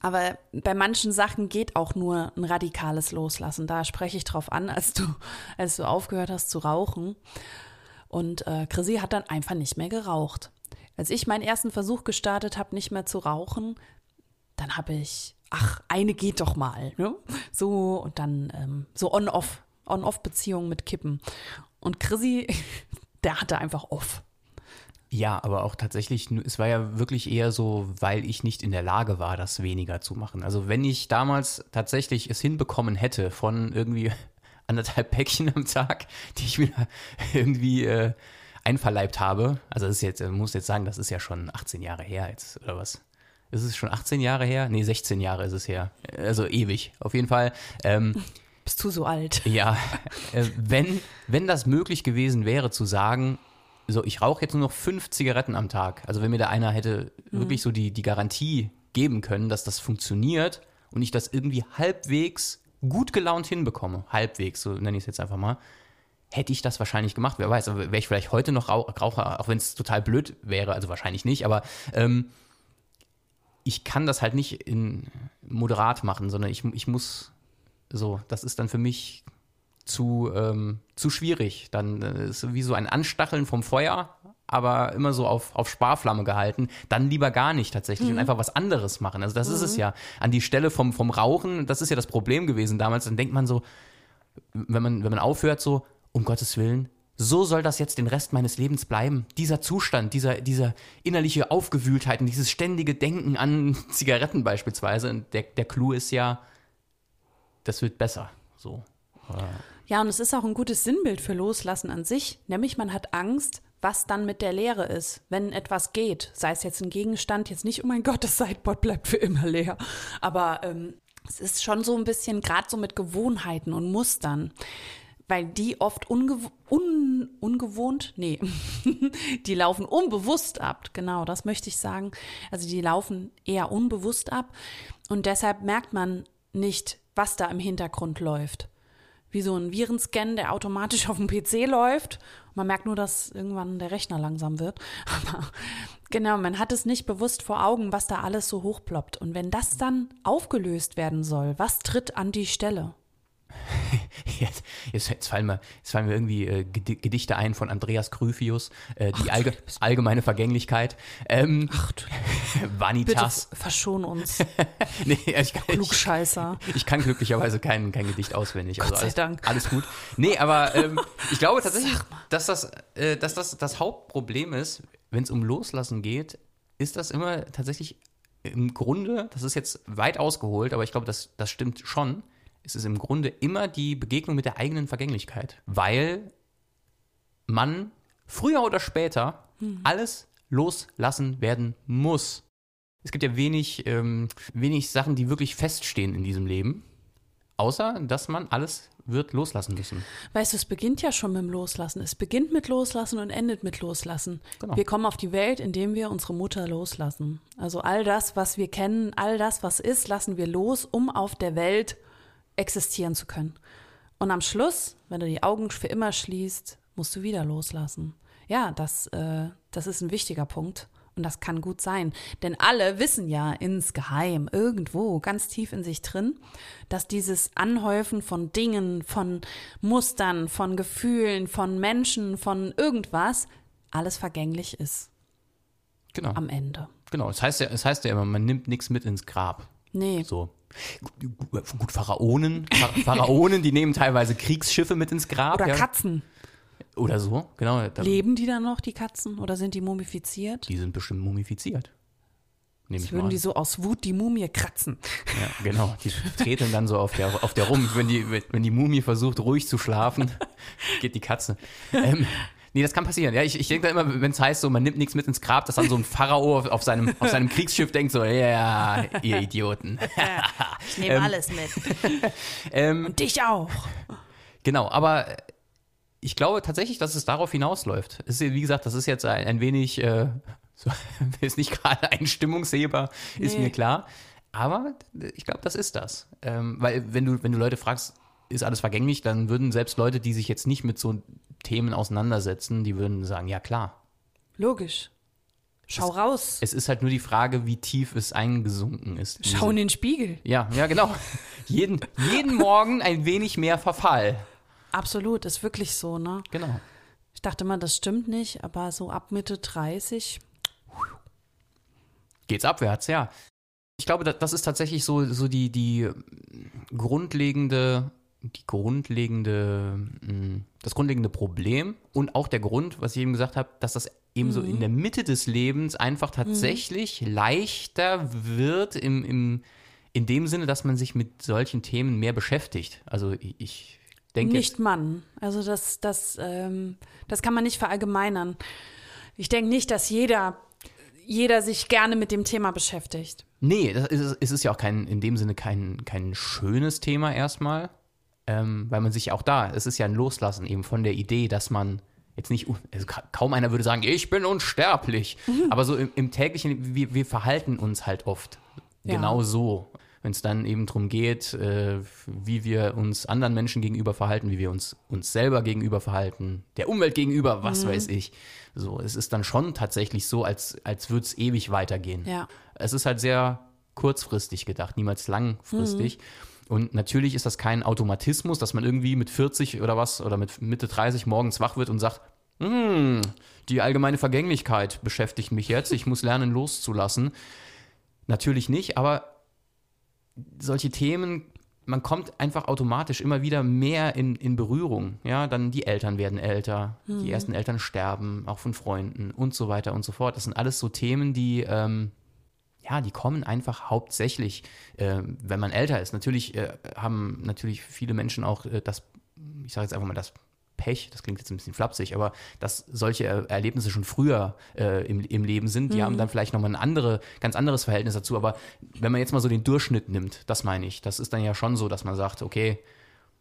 Aber bei manchen Sachen geht auch nur ein radikales Loslassen. Da spreche ich drauf an, als du, als du aufgehört hast zu rauchen. Und äh, Chrissy hat dann einfach nicht mehr geraucht. Als ich meinen ersten Versuch gestartet habe, nicht mehr zu rauchen, dann habe ich, ach, eine geht doch mal. Ne? So und dann ähm, so on-off, on-off-Beziehungen mit Kippen. Und Chrissy, der hatte einfach off. Ja, aber auch tatsächlich, es war ja wirklich eher so, weil ich nicht in der Lage war, das weniger zu machen. Also wenn ich damals tatsächlich es hinbekommen hätte von irgendwie anderthalb Päckchen am Tag, die ich mir irgendwie äh, einverleibt habe, also das ist jetzt, muss jetzt sagen, das ist ja schon 18 Jahre her jetzt, oder was? Ist es schon 18 Jahre her? Nee, 16 Jahre ist es her. Also ewig. Auf jeden Fall. Ähm, Bist du so alt? Ja, äh, wenn, wenn das möglich gewesen wäre zu sagen, so, ich rauche jetzt nur noch fünf Zigaretten am Tag. Also wenn mir da einer hätte mhm. wirklich so die, die Garantie geben können, dass das funktioniert und ich das irgendwie halbwegs gut gelaunt hinbekomme, halbwegs, so nenne ich es jetzt einfach mal, hätte ich das wahrscheinlich gemacht. Wer weiß, wäre ich vielleicht heute noch Raucher, auch wenn es total blöd wäre, also wahrscheinlich nicht, aber ähm, ich kann das halt nicht in moderat machen, sondern ich, ich muss so, das ist dann für mich zu, ähm, zu schwierig. Dann äh, ist wie so ein Anstacheln vom Feuer, aber immer so auf, auf Sparflamme gehalten. Dann lieber gar nicht tatsächlich mhm. und einfach was anderes machen. Also das mhm. ist es mhm. ja. An die Stelle vom, vom Rauchen, das ist ja das Problem gewesen damals. Dann denkt man so, wenn man, wenn man aufhört, so, um Gottes Willen, so soll das jetzt den Rest meines Lebens bleiben. Dieser Zustand, dieser, dieser innerliche Aufgewühltheit und dieses ständige Denken an Zigaretten beispielsweise. Und der, der Clou ist ja, das wird besser. So. Ja, und es ist auch ein gutes Sinnbild für Loslassen an sich. Nämlich man hat Angst, was dann mit der Leere ist, wenn etwas geht. Sei es jetzt ein Gegenstand, jetzt nicht, oh mein Gott, das Sideboard bleibt für immer leer. Aber ähm, es ist schon so ein bisschen, gerade so mit Gewohnheiten und Mustern weil die oft ungew un ungewohnt, nee, die laufen unbewusst ab. Genau, das möchte ich sagen. Also die laufen eher unbewusst ab und deshalb merkt man nicht, was da im Hintergrund läuft. Wie so ein Virenscan, der automatisch auf dem PC läuft. Man merkt nur, dass irgendwann der Rechner langsam wird. Aber genau, man hat es nicht bewusst vor Augen, was da alles so hochploppt. Und wenn das dann aufgelöst werden soll, was tritt an die Stelle? Jetzt, jetzt, fallen mir, jetzt fallen mir irgendwie äh, Gedichte ein von Andreas Gryphius, äh, die Ach, allge allgemeine Vergänglichkeit. Ähm, Ach, du, Vanitas. Bitte verschon uns. nee, ich kann, Klugscheißer. Ich, ich, kann glücklicherweise kein, kein Gedicht auswendig. Gott also alles, sei Dank. Alles gut. Nee, aber ähm, ich glaube tatsächlich, dass das, äh, dass das das Hauptproblem ist, wenn es um Loslassen geht, ist das immer tatsächlich im Grunde, das ist jetzt weit ausgeholt, aber ich glaube, das, das stimmt schon, ist es im Grunde immer die Begegnung mit der eigenen Vergänglichkeit, weil man früher oder später hm. alles loslassen werden muss. Es gibt ja wenig, ähm, wenig Sachen, die wirklich feststehen in diesem Leben, außer dass man alles wird loslassen müssen. Weißt du, es beginnt ja schon mit dem Loslassen. Es beginnt mit Loslassen und endet mit Loslassen. Genau. Wir kommen auf die Welt, indem wir unsere Mutter loslassen. Also all das, was wir kennen, all das, was ist, lassen wir los, um auf der Welt existieren zu können. Und am Schluss, wenn du die Augen für immer schließt, musst du wieder loslassen. Ja, das, äh, das ist ein wichtiger Punkt. Und das kann gut sein. Denn alle wissen ja insgeheim, irgendwo, ganz tief in sich drin, dass dieses Anhäufen von Dingen, von Mustern, von Gefühlen, von Menschen, von irgendwas, alles vergänglich ist. Genau. Am Ende. Genau. Es heißt ja, es heißt ja immer, man nimmt nichts mit ins Grab. Nee. So. Gut, Pharaonen, Pharaonen, die nehmen teilweise Kriegsschiffe mit ins Grab. Oder ja. Katzen. Oder so, genau. Leben die dann noch, die Katzen? Oder sind die mumifiziert? Die sind bestimmt mumifiziert. Nehme Jetzt würden die so aus Wut die Mumie kratzen. Ja, genau. Die treten dann so auf der, auf der rum. Wenn die, wenn die Mumie versucht, ruhig zu schlafen, geht die Katze. Ähm, Nee, das kann passieren. Ja, ich, ich denke da immer, wenn es heißt, so, man nimmt nichts mit ins Grab, dass dann so ein Pharao auf, auf seinem, auf seinem Kriegsschiff denkt, so, ja, ihr Idioten. ich nehme ähm, alles mit. ähm, Und dich auch. Genau, aber ich glaube tatsächlich, dass es darauf hinausläuft. Es ist, wie gesagt, das ist jetzt ein, ein wenig, äh, so, ist nicht gerade ein Stimmungsheber, ist nee. mir klar. Aber ich glaube, das ist das. Ähm, weil wenn du, wenn du Leute fragst, ist alles vergänglich, dann würden selbst Leute, die sich jetzt nicht mit so Themen auseinandersetzen, die würden sagen, ja klar. Logisch. Schau es, raus. Es ist halt nur die Frage, wie tief es eingesunken ist. Schau in den Spiegel. Ja, ja, genau. jeden, jeden Morgen ein wenig mehr Verfall. Absolut, ist wirklich so, ne? Genau. Ich dachte mal, das stimmt nicht, aber so ab Mitte 30 geht's abwärts, ja. Ich glaube, das ist tatsächlich so, so die, die grundlegende die grundlegende, mm, das grundlegende Problem und auch der Grund, was ich eben gesagt habe, dass das eben mhm. so in der Mitte des Lebens einfach tatsächlich mhm. leichter wird im, im, in dem Sinne, dass man sich mit solchen Themen mehr beschäftigt. Also ich denke. Nicht Mann. Also das, das, ähm, das kann man nicht verallgemeinern. Ich denke nicht, dass jeder, jeder sich gerne mit dem Thema beschäftigt. Nee, das ist, es ist ja auch kein, in dem Sinne kein, kein schönes Thema erstmal ähm, weil man sich auch da, es ist ja ein Loslassen eben von der Idee, dass man jetzt nicht, also kaum einer würde sagen, ich bin unsterblich, mhm. aber so im, im täglichen, wir, wir, verhalten uns halt oft ja. genau so. Wenn es dann eben darum geht, äh, wie wir uns anderen Menschen gegenüber verhalten, wie wir uns uns selber gegenüber verhalten, der Umwelt gegenüber, was mhm. weiß ich. So, es ist dann schon tatsächlich so, als, als würde es ewig weitergehen. Ja. Es ist halt sehr kurzfristig gedacht, niemals langfristig. Mhm. Und natürlich ist das kein Automatismus, dass man irgendwie mit 40 oder was oder mit Mitte 30 morgens wach wird und sagt, hm, die allgemeine Vergänglichkeit beschäftigt mich jetzt, ich muss lernen loszulassen. Natürlich nicht, aber solche Themen man kommt einfach automatisch immer wieder mehr in, in Berührung. Ja, dann die Eltern werden älter, Mhm. die ersten Eltern sterben, auch von Freunden und so weiter und so fort. Das sind alles so Themen, die, ähm, ja, die kommen einfach hauptsächlich, äh, wenn man älter ist. Natürlich äh, haben natürlich viele Menschen auch äh, das, ich sage jetzt einfach mal das Pech, das klingt jetzt ein bisschen flapsig, aber dass solche Er- Erlebnisse schon früher äh, im, im Leben sind, die haben dann vielleicht nochmal ein andere, ganz anderes Verhältnis dazu. Aber wenn man jetzt mal so den Durchschnitt nimmt, das meine ich, das ist dann ja schon so, dass man sagt, okay,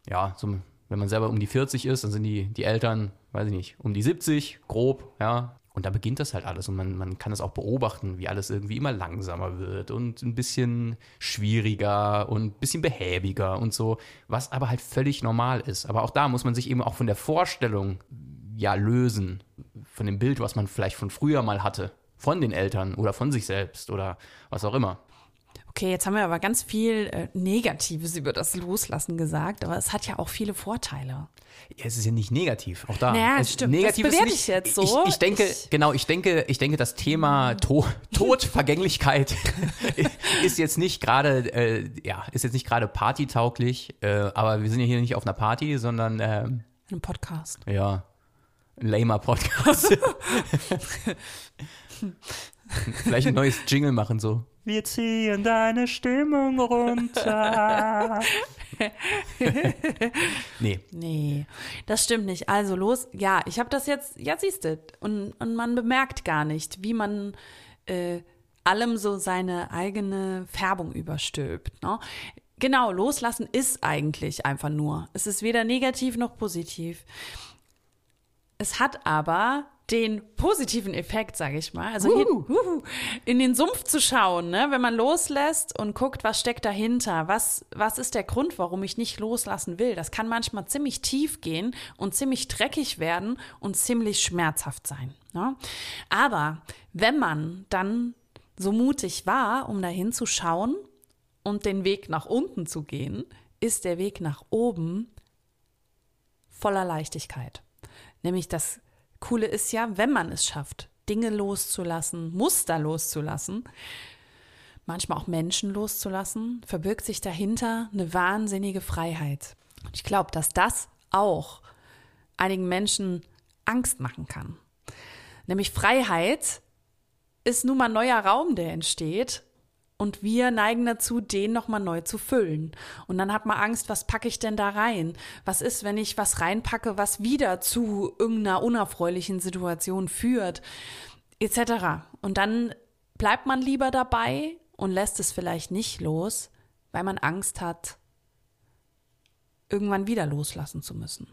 ja, so, wenn man selber um die 40 ist, dann sind die, die Eltern, weiß ich nicht, um die 70, grob, ja. Und da beginnt das halt alles und man, man kann es auch beobachten, wie alles irgendwie immer langsamer wird und ein bisschen schwieriger und ein bisschen behäbiger und so, was aber halt völlig normal ist. Aber auch da muss man sich eben auch von der Vorstellung ja lösen, von dem Bild, was man vielleicht von früher mal hatte, von den Eltern oder von sich selbst oder was auch immer. Okay, jetzt haben wir aber ganz viel äh, Negatives über das Loslassen gesagt, aber es hat ja auch viele Vorteile. Ja, es ist ja nicht negativ, auch da. Naja, es, stimmt. Das ist bewerte nicht, ich jetzt so. Ich, ich denke, Ich- genau, ich denke, ich denke, das Thema to Tod, Vergänglichkeit ist jetzt nicht gerade, äh, ja, ist jetzt nicht gerade partytauglich, äh, aber wir sind ja hier nicht auf einer Party, sondern, ähm, Ein Podcast. ja, ein lamer Podcast. Vielleicht ein neues Jingle machen, so. Wir ziehen deine Stimmung runter. nee, Nee, das stimmt nicht. Also los, ja, ich habe das jetzt, ja siehst du, und, und man bemerkt gar nicht, wie man äh, allem so seine eigene Färbung überstülpt. Ne? Genau, loslassen ist eigentlich einfach nur. Es ist weder negativ noch positiv. Es hat aber den positiven Effekt, sage ich mal, also hier, huhu, in den Sumpf zu schauen, ne? wenn man loslässt und guckt, was steckt dahinter, was, was ist der Grund, warum ich nicht loslassen will. Das kann manchmal ziemlich tief gehen und ziemlich dreckig werden und ziemlich schmerzhaft sein. Ne? Aber wenn man dann so mutig war, um dahin zu schauen und den Weg nach unten zu gehen, ist der Weg nach oben voller Leichtigkeit. Nämlich das Coole ist ja, wenn man es schafft, Dinge loszulassen, Muster loszulassen, manchmal auch Menschen loszulassen, verbirgt sich dahinter eine wahnsinnige Freiheit. Und ich glaube, dass das auch einigen Menschen Angst machen kann. Nämlich Freiheit ist nun mal ein neuer Raum, der entsteht. Und wir neigen dazu, den nochmal neu zu füllen. Und dann hat man Angst, was packe ich denn da rein? Was ist, wenn ich was reinpacke, was wieder zu irgendeiner unerfreulichen Situation führt? Etc. Und dann bleibt man lieber dabei und lässt es vielleicht nicht los, weil man Angst hat, irgendwann wieder loslassen zu müssen.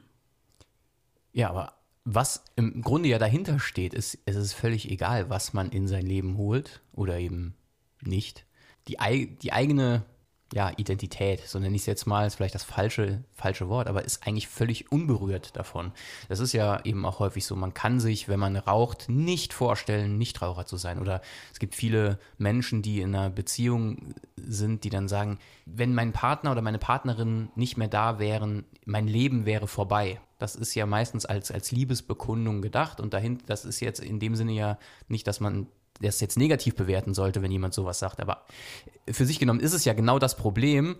Ja, aber was im Grunde ja dahinter steht, ist, es ist völlig egal, was man in sein Leben holt oder eben nicht. Die, die eigene ja, Identität, so nenne ich es jetzt mal, ist vielleicht das falsche, falsche Wort, aber ist eigentlich völlig unberührt davon. Das ist ja eben auch häufig so, man kann sich, wenn man raucht, nicht vorstellen, Nichtraucher zu sein. Oder es gibt viele Menschen, die in einer Beziehung sind, die dann sagen, wenn mein Partner oder meine Partnerin nicht mehr da wären, mein Leben wäre vorbei. Das ist ja meistens als, als Liebesbekundung gedacht und dahinter, das ist jetzt in dem Sinne ja nicht, dass man das jetzt negativ bewerten sollte, wenn jemand sowas sagt. Aber für sich genommen ist es ja genau das Problem,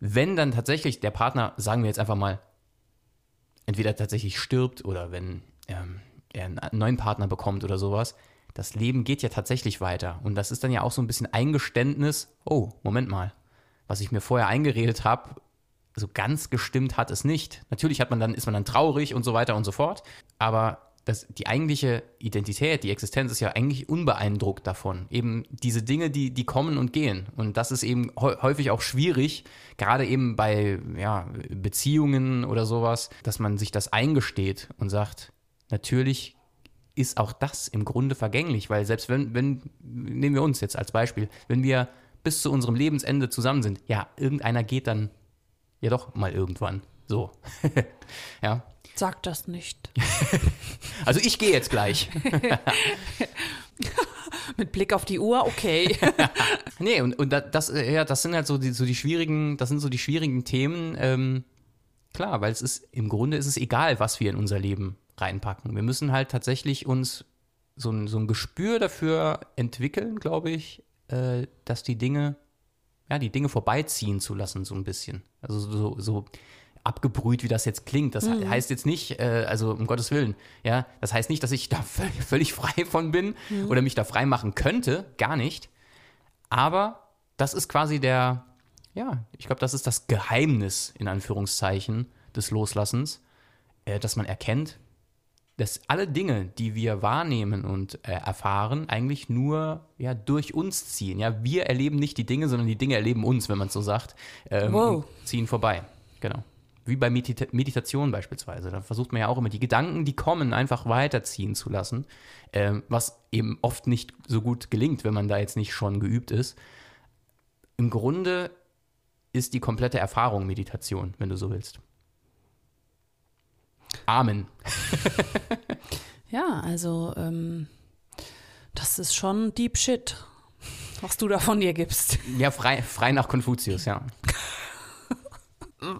wenn dann tatsächlich der Partner, sagen wir jetzt einfach mal, entweder tatsächlich stirbt oder wenn ähm, er einen neuen Partner bekommt oder sowas. Das Leben geht ja tatsächlich weiter. Und das ist dann ja auch so ein bisschen Eingeständnis, oh, Moment mal, was ich mir vorher eingeredet habe, so ganz gestimmt hat es nicht. Natürlich hat man dann, ist man dann traurig und so weiter und so fort. Aber das, die eigentliche Identität, die Existenz ist ja eigentlich unbeeindruckt davon. Eben diese Dinge, die, die kommen und gehen. Und das ist eben häu- häufig auch schwierig, gerade eben bei ja, Beziehungen oder sowas, dass man sich das eingesteht und sagt, natürlich ist auch das im Grunde vergänglich, weil selbst wenn, wenn, nehmen wir uns jetzt als Beispiel, wenn wir bis zu unserem Lebensende zusammen sind, ja, irgendeiner geht dann ja doch mal irgendwann. So. ja. Sag das nicht. Also ich gehe jetzt gleich. Mit Blick auf die Uhr, okay. Nee, und, und da- das, äh, ja, das sind halt so die, so die schwierigen, das sind so die schwierigen Themen. Ähm, klar, weil es ist, im Grunde ist es egal, was wir in unser Leben reinpacken. Wir müssen halt tatsächlich uns so ein, so ein Gespür dafür entwickeln, glaube ich, äh, dass die Dinge ja, die Dinge vorbeiziehen zu lassen, so ein bisschen. Also so, so abgebrüht, wie das jetzt klingt. Das mhm. heißt jetzt nicht, äh, also um Gottes Willen, ja, das heißt nicht, dass ich da völlig, völlig frei von bin mhm. oder mich da frei machen könnte, gar nicht. Aber das ist quasi der, ja, ich glaube, das ist das Geheimnis, in Anführungszeichen, des Loslassens, äh, dass man erkennt, dass alle Dinge, die wir wahrnehmen und äh, erfahren, eigentlich nur ja, durch uns ziehen. Ja, wir erleben nicht die Dinge, sondern die Dinge erleben uns, wenn man so sagt, ähm, wow. ziehen vorbei. Genau. Wie bei Medita Meditation beispielsweise. Da versucht man ja auch immer die Gedanken, die kommen, einfach weiterziehen zu lassen, ähm, was eben oft nicht so gut gelingt, wenn man da jetzt nicht schon geübt ist. Im Grunde ist die komplette Erfahrung Meditation, wenn du so willst. Amen. ja, also ähm, das ist schon Deep Shit, was du da von dir gibst. Ja, frei, frei nach Konfuzius, ja.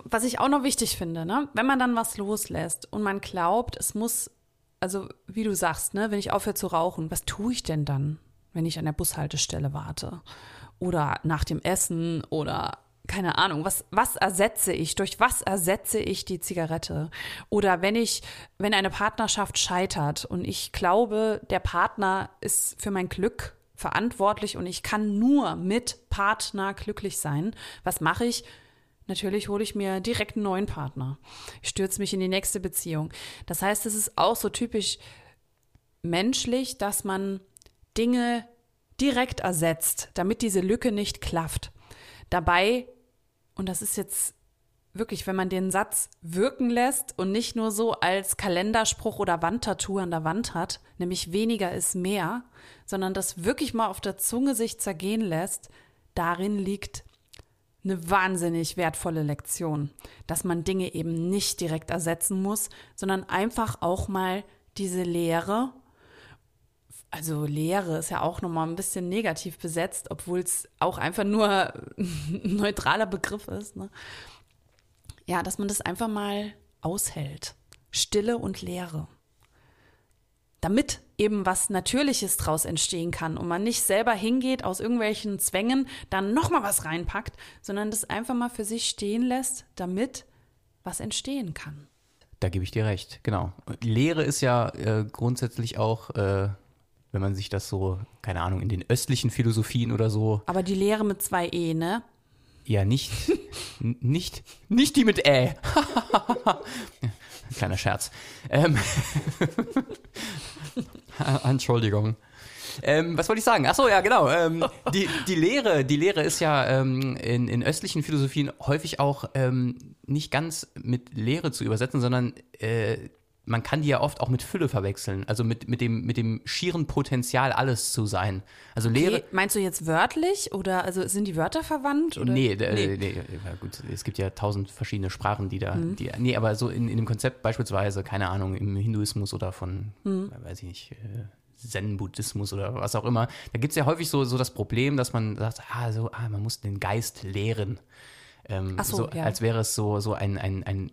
Was ich auch noch wichtig finde, ne? wenn man dann was loslässt und man glaubt, es muss, also wie du sagst, ne, wenn ich aufhöre zu rauchen, was tue ich denn dann, wenn ich an der Bushaltestelle warte? Oder nach dem Essen oder keine Ahnung, was, was ersetze ich? Durch was ersetze ich die Zigarette? Oder wenn ich, wenn eine Partnerschaft scheitert und ich glaube, der Partner ist für mein Glück verantwortlich und ich kann nur mit Partner glücklich sein, was mache ich? Natürlich hole ich mir direkt einen neuen Partner. Ich stürze mich in die nächste Beziehung. Das heißt, es ist auch so typisch menschlich, dass man Dinge direkt ersetzt, damit diese Lücke nicht klafft. Dabei, und das ist jetzt wirklich, wenn man den Satz wirken lässt und nicht nur so als Kalenderspruch oder Wandtattoo an der Wand hat, nämlich weniger ist mehr, sondern das wirklich mal auf der Zunge sich zergehen lässt, darin liegt eine wahnsinnig wertvolle Lektion, dass man Dinge eben nicht direkt ersetzen muss, sondern einfach auch mal diese Leere also Lehre ist ja auch nochmal ein bisschen negativ besetzt, obwohl es auch einfach nur ein neutraler Begriff ist. Ne? Ja, dass man das einfach mal aushält. Stille und Leere. Damit eben was Natürliches draus entstehen kann und man nicht selber hingeht aus irgendwelchen Zwängen, dann nochmal was reinpackt, sondern das einfach mal für sich stehen lässt, damit was entstehen kann. Da gebe ich dir recht, genau. Lehre ist ja äh, grundsätzlich auch äh, wenn man sich das so, keine Ahnung, in den östlichen Philosophien oder so. Aber die Lehre mit zwei E, ne? Ja, nicht, nicht, nicht die mit Ä. Kleiner Scherz. Ähm, Entschuldigung. Ähm, was wollte ich sagen? Achso, ja, genau. Ähm, die, die Lehre, die Lehre ist ja ähm, in, in östlichen Philosophien häufig auch ähm, nicht ganz mit Lehre zu übersetzen, sondern äh, man kann die ja oft auch mit Fülle verwechseln, also mit, mit, dem, mit dem schieren Potenzial, alles zu sein. Also Lehre. Okay, meinst du jetzt wörtlich oder also sind die Wörter verwandt? Oder? Nee, äh, nee. nee ja, gut, es gibt ja tausend verschiedene Sprachen, die da, mhm. die, nee, aber so in, in dem Konzept beispielsweise, keine Ahnung, im Hinduismus oder von, mhm. weiß ich nicht, äh, Zen-Buddhismus oder was auch immer, da gibt es ja häufig so, so das Problem, dass man sagt, ah, so, ah, man muss den Geist lehren. Ähm, so, so ja. Als wäre es so, so ein, ein, ein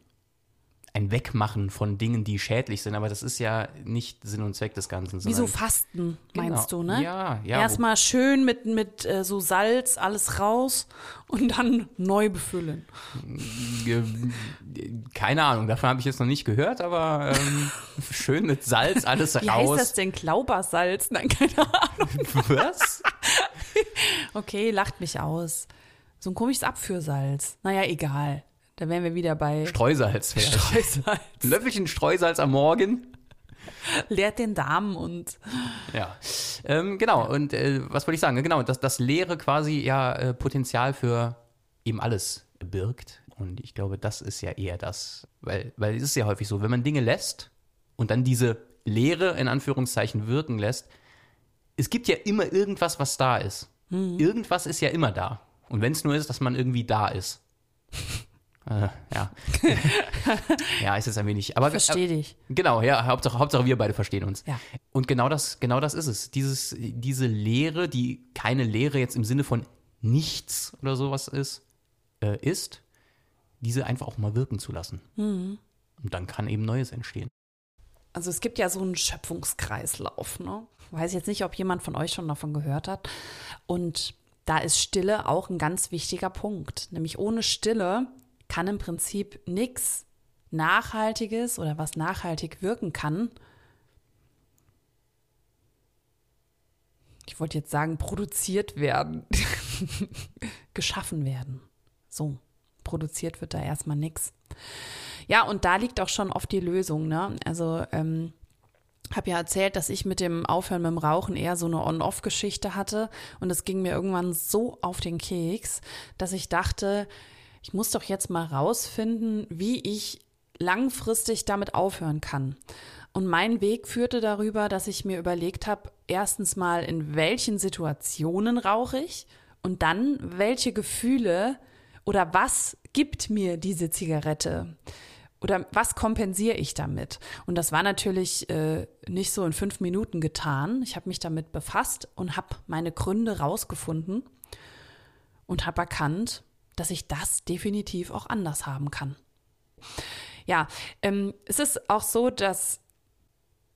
ein Wegmachen von Dingen, die schädlich sind, aber das ist ja nicht Sinn und Zweck des Ganzen. Wie so Fasten, meinst genau. du, ne? Ja, ja. Erstmal schön mit, mit äh, so Salz alles raus und dann neu befüllen. Keine Ahnung, davon habe ich jetzt noch nicht gehört, aber ähm, schön mit Salz alles Wie raus. Wie heißt das denn? Glaubersalz? Nein, keine Ahnung. Was? okay, lacht mich aus. So ein komisches Abführsalz. Naja, egal. Da wären wir wieder bei Streusalz. Streusalz. Ein Löffelchen Streusalz am Morgen. Leert den Darm und. Ja. Ähm, genau, und äh, was wollte ich sagen? Genau, dass das Leere quasi ja äh, Potenzial für eben alles birgt. Und ich glaube, das ist ja eher das. Weil, weil es ist ja häufig so, wenn man Dinge lässt und dann diese Leere in Anführungszeichen wirken lässt, es gibt ja immer irgendwas, was da ist. Mhm. Irgendwas ist ja immer da. Und wenn es nur ist, dass man irgendwie da ist. Äh, ja. ja, ist jetzt ein wenig. Aber verstehe dich. Genau, ja, Hauptsache, Hauptsache wir beide verstehen uns. Ja. Und genau das, genau das ist es. Dieses, diese Lehre, die keine Lehre jetzt im Sinne von nichts oder sowas ist, äh, ist, diese einfach auch mal wirken zu lassen. Mhm. Und dann kann eben Neues entstehen. Also es gibt ja so einen Schöpfungskreislauf, ne? Weiß jetzt nicht, ob jemand von euch schon davon gehört hat. Und da ist Stille auch ein ganz wichtiger Punkt. Nämlich ohne Stille kann im Prinzip nichts Nachhaltiges oder was nachhaltig wirken kann. Ich wollte jetzt sagen, produziert werden, geschaffen werden. So, produziert wird da erstmal nichts. Ja, und da liegt auch schon oft die Lösung. Ne? Also ähm, habe ja erzählt, dass ich mit dem Aufhören mit dem Rauchen eher so eine On-Off-Geschichte hatte. Und es ging mir irgendwann so auf den Keks, dass ich dachte, ich muss doch jetzt mal rausfinden, wie ich langfristig damit aufhören kann. Und mein Weg führte darüber, dass ich mir überlegt habe, erstens mal, in welchen Situationen rauche ich und dann, welche Gefühle oder was gibt mir diese Zigarette? Oder was kompensiere ich damit? Und das war natürlich äh, nicht so in fünf Minuten getan. Ich habe mich damit befasst und habe meine Gründe rausgefunden und habe erkannt, dass ich das definitiv auch anders haben kann. Ja, ähm, es ist auch so, dass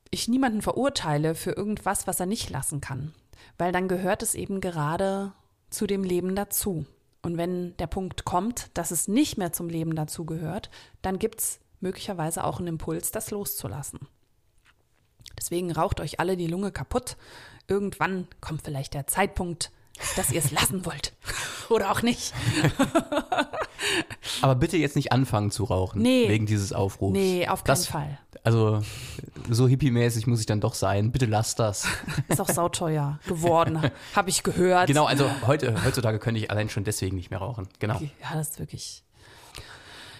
ich niemanden verurteile für irgendwas, was er nicht lassen kann, weil dann gehört es eben gerade zu dem Leben dazu. Und wenn der Punkt kommt, dass es nicht mehr zum Leben dazu gehört, dann gibt es möglicherweise auch einen Impuls, das loszulassen. Deswegen raucht euch alle die Lunge kaputt. Irgendwann kommt vielleicht der Zeitpunkt, dass ihr es lassen wollt. Oder auch nicht. Aber bitte jetzt nicht anfangen zu rauchen. Nee. Wegen dieses Aufrufs. Nee, auf keinen Das- Fall. Also, so hippie-mäßig muss ich dann doch sein. Bitte lasst das. Ist auch sauteuer geworden, habe ich gehört. Genau, also heute, heutzutage könnte ich allein schon deswegen nicht mehr rauchen. Genau. Ja, das ist wirklich.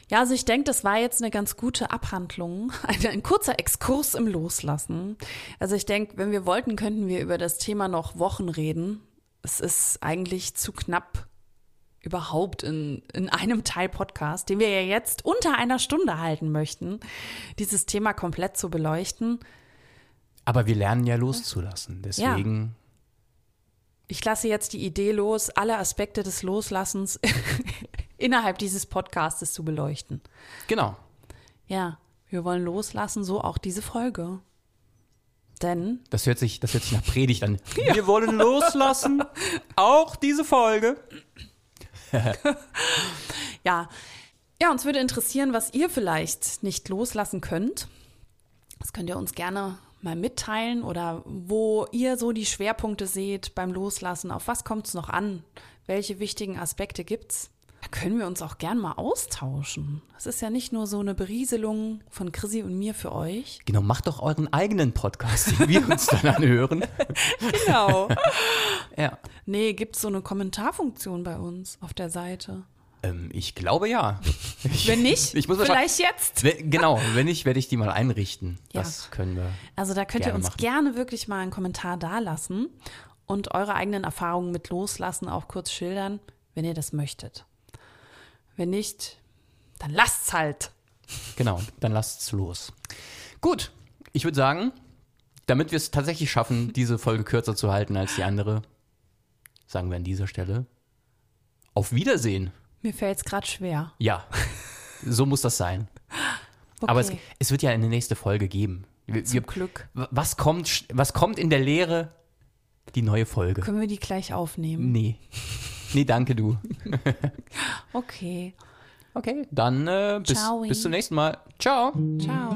Ja, also ich denke, das war jetzt eine ganz gute Abhandlung, ein, ein kurzer Exkurs im Loslassen. Also ich denke, wenn wir wollten, könnten wir über das Thema noch Wochen reden. Es ist eigentlich zu knapp überhaupt in, in einem Teil Podcast, den wir ja jetzt unter einer Stunde halten möchten, dieses Thema komplett zu beleuchten. Aber wir lernen ja loszulassen. Deswegen, Ich lasse jetzt die Idee los, alle Aspekte des Loslassens innerhalb dieses Podcastes zu beleuchten. genau. Ja, wir wollen loslassen, so auch diese Folge. Denn, Das hört sich, das hört sich nach Predigt an. Wir wollen loslassen. Auch diese Folge. ja, ja, uns würde interessieren, was ihr vielleicht nicht loslassen könnt. Das könnt ihr uns gerne mal mitteilen oder wo ihr so die Schwerpunkte seht beim Loslassen. Auf was kommt es noch an? Welche wichtigen Aspekte gibt's? Da können wir uns auch gern mal austauschen. Das ist ja nicht nur so eine Berieselung von Chrissy und mir für euch. Genau, macht doch euren eigenen Podcast, den wir uns dann anhören. Genau. Ja. nee, gibt's so eine Kommentarfunktion bei uns auf der Seite? Ähm, ich glaube ja. Ich, Wenn nicht, ich muss mal vielleicht jetzt. Wenn- Genau, wenn nicht, werde ich die mal einrichten. Ja. Das können wir. Also da könnt ihr uns machen. gerne wirklich mal einen Kommentar dalassen und eure eigenen Erfahrungen mit Loslassen auch kurz schildern, wenn ihr das möchtet. Wenn nicht, dann lasst's halt. Genau, dann lasst's los. Gut, ich würde sagen, damit wir es tatsächlich schaffen, diese Folge kürzer zu halten als die andere, sagen wir an dieser Stelle auf Wiedersehen. Mir fällt's gerade schwer. Ja, so muss das sein. Okay. Aber es, es wird ja eine nächste Folge geben. Wir, Zum wir, Glück. was, kommt, was kommt in der Lehre? Die neue Folge. Können wir die gleich aufnehmen? Nee. Nee, danke du. Okay. Okay, dann äh, bis, bis zum nächsten Mal. Ciao. Ciao.